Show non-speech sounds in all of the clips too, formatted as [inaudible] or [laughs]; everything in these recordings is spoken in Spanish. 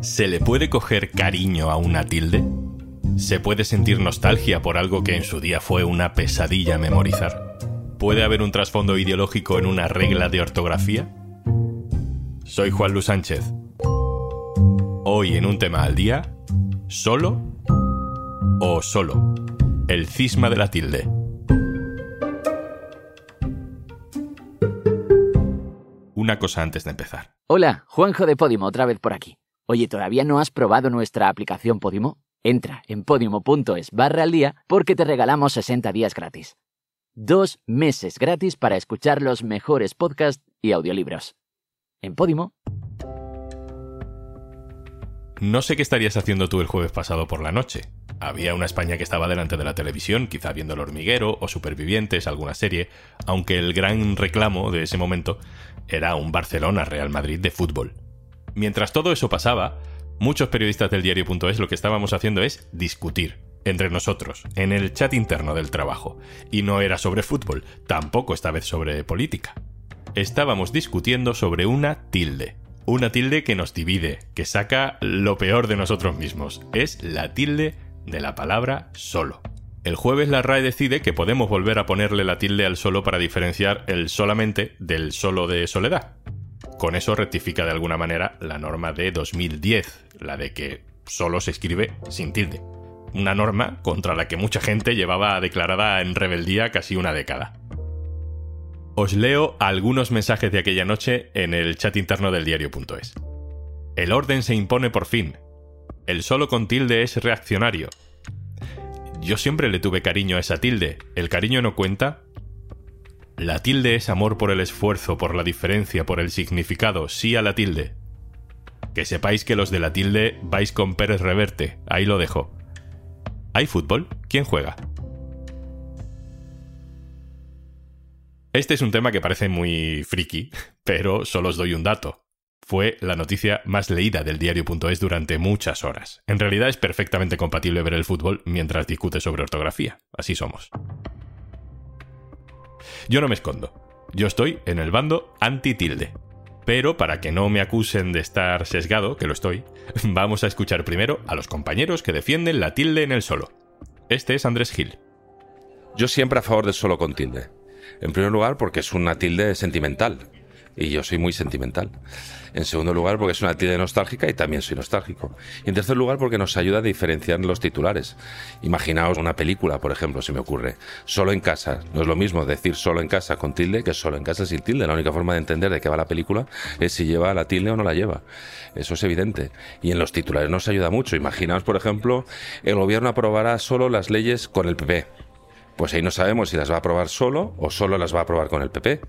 ¿Se le puede coger cariño a una tilde? ¿Se puede sentir nostalgia por algo que en su día fue una pesadilla memorizar? ¿Puede haber un trasfondo ideológico en una regla de ortografía? Soy Juan Luis Sánchez. Hoy en un tema al día, ¿solo o solo? El cisma de la tilde. Una cosa antes de empezar. Hola, Juanjo de Podimo, otra vez por aquí. Oye, ¿todavía no has probado nuestra aplicación Podimo? Entra en podimo.es barra al día porque te regalamos 60 días gratis. Dos meses gratis para escuchar los mejores podcasts y audiolibros. En Podimo. No sé qué estarías haciendo tú el jueves pasado por la noche. Había una España que estaba delante de la televisión, quizá viendo El hormiguero o Supervivientes, alguna serie, aunque el gran reclamo de ese momento era un Barcelona-Real Madrid de fútbol. Mientras todo eso pasaba, muchos periodistas del diario.es lo que estábamos haciendo es discutir entre nosotros, en el chat interno del trabajo. Y no era sobre fútbol, tampoco esta vez sobre política. Estábamos discutiendo sobre una tilde. Una tilde que nos divide, que saca lo peor de nosotros mismos. Es la tilde de la palabra solo. El jueves la RAE decide que podemos volver a ponerle la tilde al solo para diferenciar el solamente del solo de soledad. Con eso rectifica de alguna manera la norma de 2010, la de que solo se escribe sin tilde. Una norma contra la que mucha gente llevaba declarada en rebeldía casi una década. Os leo algunos mensajes de aquella noche en el chat interno del diario.es. El orden se impone por fin. El solo con tilde es reaccionario. Yo siempre le tuve cariño a esa tilde. ¿El cariño no cuenta? La tilde es amor por el esfuerzo, por la diferencia, por el significado, sí a la tilde. Que sepáis que los de la tilde vais con Pérez Reverte, ahí lo dejo. ¿Hay fútbol? ¿Quién juega? Este es un tema que parece muy friki, [laughs] pero solo os doy un dato. Fue la noticia más leída del diario.es durante muchas horas. En realidad es perfectamente compatible ver el fútbol mientras discute sobre ortografía. Así somos. Yo no me escondo. Yo estoy en el bando anti-tilde. Pero para que no me acusen de estar sesgado, que lo estoy, [laughs] vamos a escuchar primero a los compañeros que defienden la tilde en el solo. Este es Andrés Gil. Yo siempre a favor del solo con tilde. En primer lugar, porque es una tilde sentimental y yo soy muy sentimental. En segundo lugar, porque es una tilde nostálgica y también soy nostálgico. Y en tercer lugar, porque nos ayuda a diferenciar los titulares. Imaginaos una película, por ejemplo, si me ocurre. Solo en casa. No es lo mismo decir solo en casa con tilde que solo en casa sin tilde. La única forma de entender de qué va la película es si lleva la tilde o no la lleva. Eso es evidente. Y en los titulares nos ayuda mucho. Imaginaos, por ejemplo, el gobierno aprobará solo las leyes con el PP. Pues ahí no sabemos si las va a aprobar solo o solo las va a aprobar con el PP.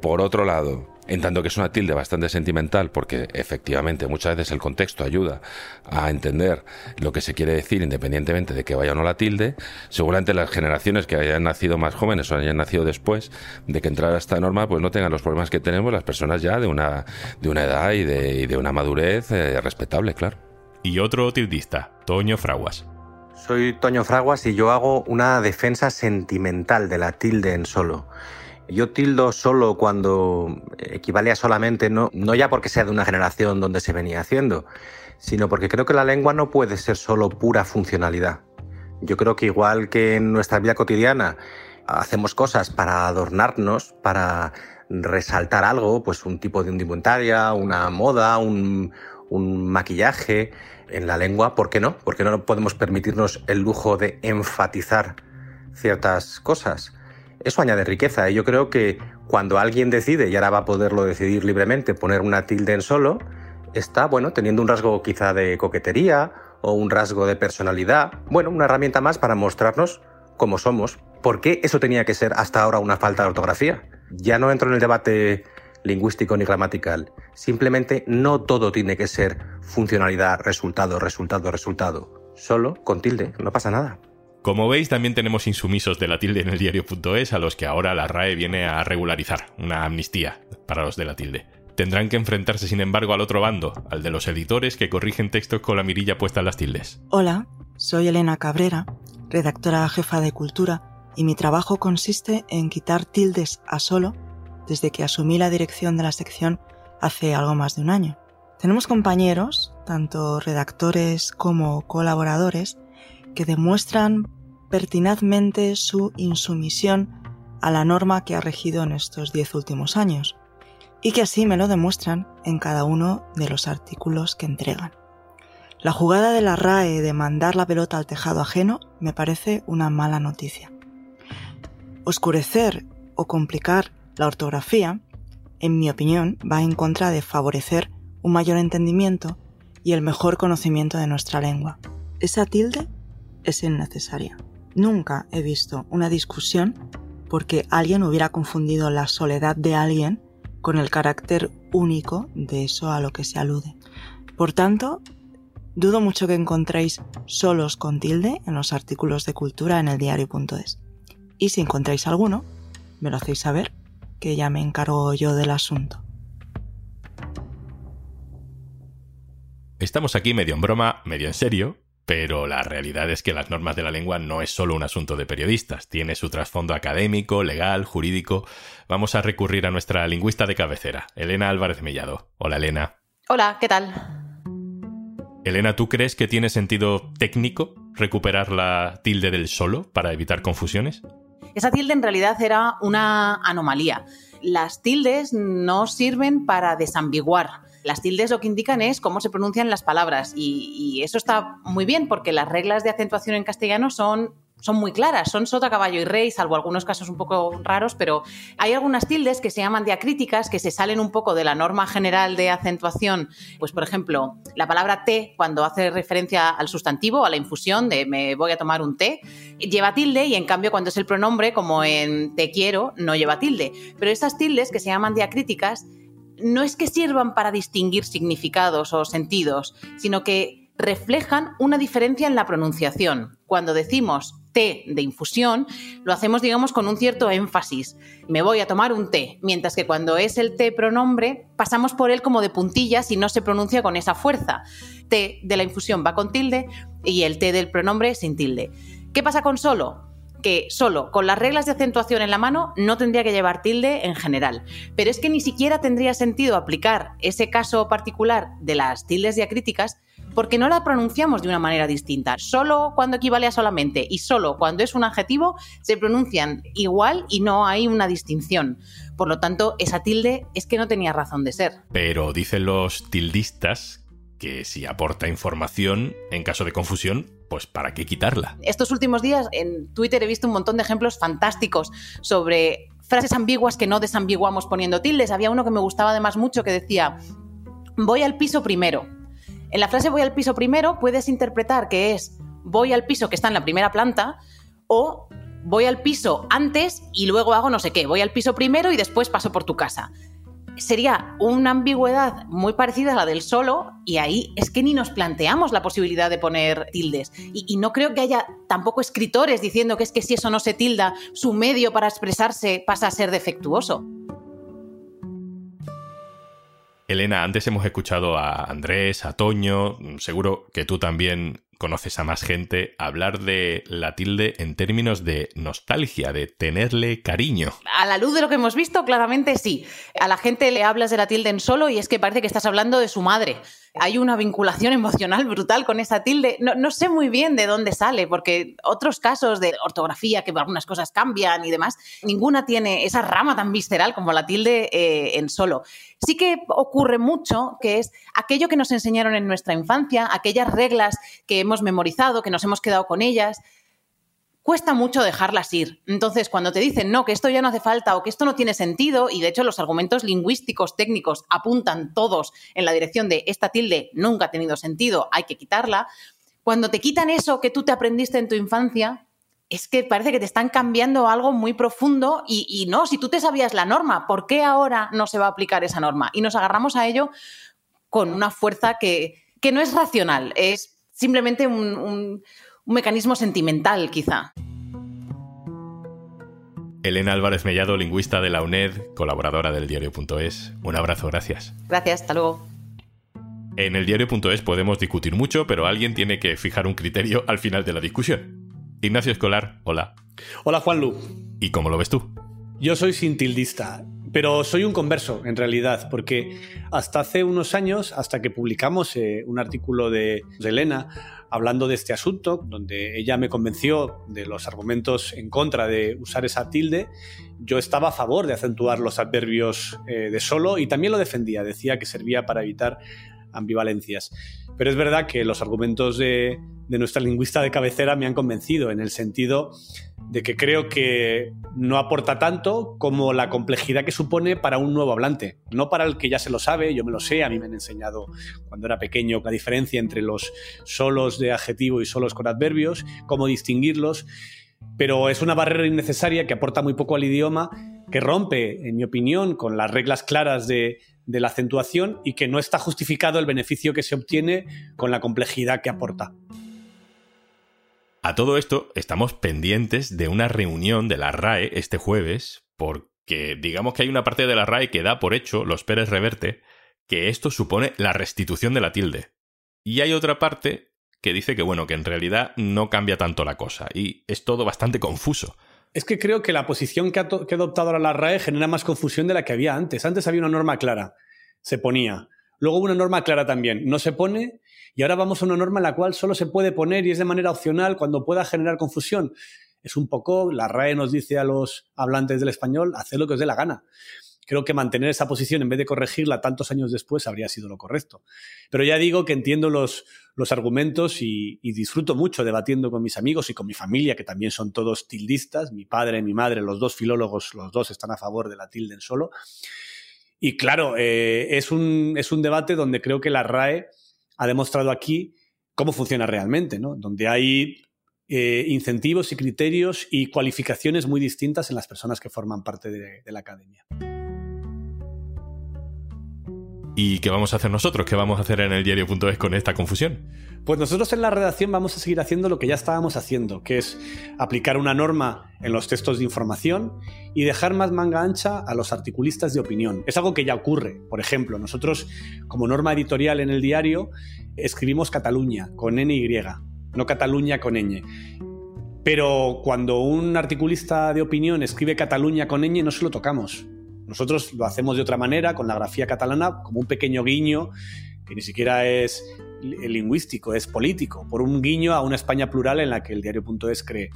Por otro lado, en tanto que es una tilde bastante sentimental, porque efectivamente muchas veces el contexto ayuda a entender lo que se quiere decir independientemente de que vaya o no la tilde, seguramente las generaciones que hayan nacido más jóvenes o hayan nacido después de que entrara esta norma, pues no tengan los problemas que tenemos las personas ya de una, de una edad y de, de una madurez eh, respetable, claro. Y otro tildista, Toño Fraguas. Soy Toño Fraguas y yo hago una defensa sentimental de la tilde en solo. Yo tildo solo cuando equivale a solamente, no, no ya porque sea de una generación donde se venía haciendo, sino porque creo que la lengua no puede ser solo pura funcionalidad. Yo creo que igual que en nuestra vida cotidiana hacemos cosas para adornarnos, para resaltar algo, pues un tipo de indumentaria, una moda, un, un maquillaje en la lengua, ¿por qué no? ¿Por qué no podemos permitirnos el lujo de enfatizar ciertas cosas? Eso añade riqueza y yo creo que cuando alguien decide, y ahora va a poderlo decidir libremente, poner una tilde en solo, está, bueno, teniendo un rasgo quizá de coquetería o un rasgo de personalidad, bueno, una herramienta más para mostrarnos cómo somos. ¿Por qué eso tenía que ser hasta ahora una falta de ortografía? Ya no entro en el debate lingüístico ni gramatical. Simplemente no todo tiene que ser funcionalidad, resultado, resultado, resultado. Solo con tilde, no pasa nada. Como veis, también tenemos insumisos de la tilde en el diario.es a los que ahora la RAE viene a regularizar, una amnistía para los de la tilde. Tendrán que enfrentarse, sin embargo, al otro bando, al de los editores que corrigen textos con la mirilla puesta en las tildes. Hola, soy Elena Cabrera, redactora jefa de Cultura, y mi trabajo consiste en quitar tildes a solo desde que asumí la dirección de la sección hace algo más de un año. Tenemos compañeros, tanto redactores como colaboradores, que demuestran pertinazmente su insumisión a la norma que ha regido en estos diez últimos años, y que así me lo demuestran en cada uno de los artículos que entregan. La jugada de la RAE de mandar la pelota al tejado ajeno me parece una mala noticia. Oscurecer o complicar la ortografía, en mi opinión, va en contra de favorecer un mayor entendimiento y el mejor conocimiento de nuestra lengua. Esa tilde es innecesaria. Nunca he visto una discusión porque alguien hubiera confundido la soledad de alguien con el carácter único de eso a lo que se alude. Por tanto, dudo mucho que encontréis solos con tilde en los artículos de cultura en el diario.es. Y si encontráis alguno, me lo hacéis saber, que ya me encargo yo del asunto. Estamos aquí medio en broma, medio en serio, pero la realidad es que las normas de la lengua no es solo un asunto de periodistas, tiene su trasfondo académico, legal, jurídico. Vamos a recurrir a nuestra lingüista de cabecera, Elena Álvarez Mellado. Hola, Elena. Hola, ¿qué tal? Elena, ¿tú crees que tiene sentido técnico recuperar la tilde del solo para evitar confusiones? Esa tilde en realidad era una anomalía. Las tildes no sirven para desambiguar las tildes lo que indican es cómo se pronuncian las palabras y, eso está muy bien porque las reglas de acentuación en castellano son son muy claras, son sota, caballo y rey, salvo algunos casos un poco raros, pero hay algunas tildes que se llaman diacríticas, que se salen un poco de la norma general de acentuación. Pues, por ejemplo, la palabra té, cuando hace referencia al sustantivo, a la infusión de me voy a tomar un té, lleva tilde y en cambio cuando es el pronombre, como en te quiero, no lleva tilde. Pero esas tildes que se llaman diacríticas no es que sirvan para distinguir significados o sentidos, sino que reflejan una diferencia en la pronunciación. Cuando decimos té de infusión, lo hacemos, digamos, con un cierto énfasis. Me voy a tomar un té, mientras que cuando es el té pronombre, pasamos por él como de puntillas y no se pronuncia con esa fuerza. Té de la infusión va con tilde y el té del pronombre sin tilde. ¿Qué pasa con solo? Que solo con las reglas de acentuación en la mano no tendría que llevar tilde en general. Pero es que ni siquiera tendría sentido aplicar ese caso particular de las tildes diacríticas porque no la pronunciamos de una manera distinta. Solo cuando equivale a solamente y solo cuando es un adjetivo se pronuncian igual y no hay una distinción. Por lo tanto, esa tilde es que no tenía razón de ser. Pero dicen los tildistas que si aporta información, en caso de confusión, pues ¿para qué quitarla? Estos últimos días en Twitter he visto un montón de ejemplos fantásticos sobre frases ambiguas que no desambiguamos poniendo tildes. Había uno que me gustaba además mucho que decía, voy al piso primero. En la frase voy al piso primero puedes interpretar que es voy al piso que está en la primera planta o voy al piso antes y luego hago no sé qué. Voy al piso primero y después paso por tu casa sería una ambigüedad muy parecida a la del solo y ahí es que ni nos planteamos la posibilidad de poner tildes. Y, no creo que haya tampoco escritores diciendo que es que si eso no se tilda, su medio para expresarse pasa a ser defectuoso. Elena, antes hemos escuchado a Andrés, a Toño, seguro que tú también conoces a más gente, hablar de la tilde en términos de nostalgia, de tenerle cariño. A la luz de lo que hemos visto, claramente sí. A la gente le hablas de la tilde en solo y es que parece que estás hablando de su madre hay una vinculación emocional brutal con esa tilde. No, sé muy bien de dónde sale, porque otros casos de ortografía, que algunas cosas cambian y demás, ninguna tiene esa rama tan visceral como la tilde eh, en solo. Sí que ocurre mucho, que es aquello que nos enseñaron en nuestra infancia, aquellas reglas que hemos memorizado, que nos hemos quedado con ellas, cuesta mucho dejarlas ir. Entonces, cuando te dicen, no, que esto ya no hace falta o que esto no tiene sentido, y de hecho los argumentos lingüísticos técnicos apuntan todos en la dirección de esta tilde nunca ha tenido sentido, hay que quitarla, cuando te quitan eso que tú te aprendiste en tu infancia, es que parece que te están cambiando algo muy profundo y, no, si tú te sabías la norma, ¿por qué ahora no se va a aplicar esa norma? Y nos agarramos a ello con una fuerza que, no es racional, es simplemente un mecanismo sentimental, quizá. Elena Álvarez Mellado, lingüista de la UNED, colaboradora del diario.es. Un abrazo, gracias. Gracias, hasta luego. En el diario.es podemos discutir mucho, pero alguien tiene que fijar un criterio al final de la discusión. Ignacio Escolar, hola. Hola, Juanlu. ¿Y cómo lo ves tú? Yo soy sintildista Pero soy un converso, en realidad, porque hasta hace unos años, hasta que publicamos eh, un artículo de, de Elena hablando de este asunto, donde ella me convenció de los argumentos en contra de usar esa tilde, yo estaba a favor de acentuar los adverbios eh, de solo y también lo defendía, decía que servía para evitar ambivalencias. Pero es verdad que los argumentos de, de nuestra lingüista de cabecera me han convencido en el sentido de que creo que no aporta tanto como la complejidad que supone para un nuevo hablante. No para el que ya se lo sabe, yo me lo sé, a mí me han enseñado cuando era pequeño la diferencia entre los solos de adjetivo y solos con adverbios, cómo distinguirlos, pero es una barrera innecesaria que aporta muy poco al idioma, que rompe, en mi opinión, con las reglas claras de, de la acentuación y que no está justificado el beneficio que se obtiene con la complejidad que aporta. A todo esto, estamos pendientes de una reunión de la RAE este jueves, porque digamos que hay una parte de la RAE que da por hecho, los Pérez Reverte, que esto supone la restitución de la tilde. Y hay otra parte que dice que, bueno, que en realidad no cambia tanto la cosa, y es todo bastante confuso. Es que creo que la posición que ha, adoptado ahora la RAE genera más confusión de la que había antes. Antes había una norma clara, se ponía. Luego una norma clara también, no se pone y ahora vamos a una norma en la cual solo se puede poner y es de manera opcional cuando pueda generar confusión. Es un poco, la RAE nos dice a los hablantes del español, haced lo que os dé la gana. Creo que mantener esa posición en vez de corregirla tantos años después habría sido lo correcto. Pero ya digo que entiendo los, los argumentos y, y, disfruto mucho debatiendo con mis amigos y con mi familia, que también son todos tildistas. Mi padre, mi madre, los dos filólogos, los dos están a favor de la tilde en solo. Y claro, eh, es, un, es un debate donde creo que la RAE ha demostrado aquí cómo funciona realmente, ¿no? donde hay eh, incentivos y criterios y cualificaciones muy distintas en las personas que forman parte de, de la academia. ¿Y qué vamos a hacer nosotros? ¿Qué vamos a hacer en el diario.es con esta confusión? Pues nosotros en la redacción vamos a seguir haciendo lo que ya estábamos haciendo, que es aplicar una norma en los textos de información y dejar más manga ancha a los articulistas de opinión. Es algo que ya ocurre. Por ejemplo, nosotros como norma editorial en el diario escribimos Cataluña con N y, no Cataluña con ñ. Pero cuando un articulista de opinión escribe Cataluña con ñ no se lo tocamos nosotros lo hacemos de otra manera, con la grafía catalana, como un pequeño guiño, que ni siquiera es lingüístico, es político, por un guiño a una España plural en la que el diario.es cree.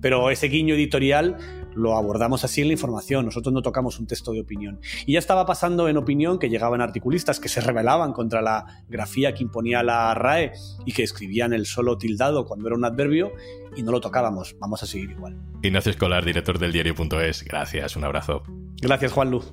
Pero ese guiño editorial lo abordamos así en la información, nosotros no tocamos un texto de opinión. Y ya estaba pasando en opinión que llegaban articulistas que se rebelaban contra la grafía que imponía la RAE y que escribían el solo tildado cuando era un adverbio y no lo tocábamos. Vamos a seguir igual. Ignacio Escolar, director del diario.es, gracias, un abrazo. Gracias, Juan Luz.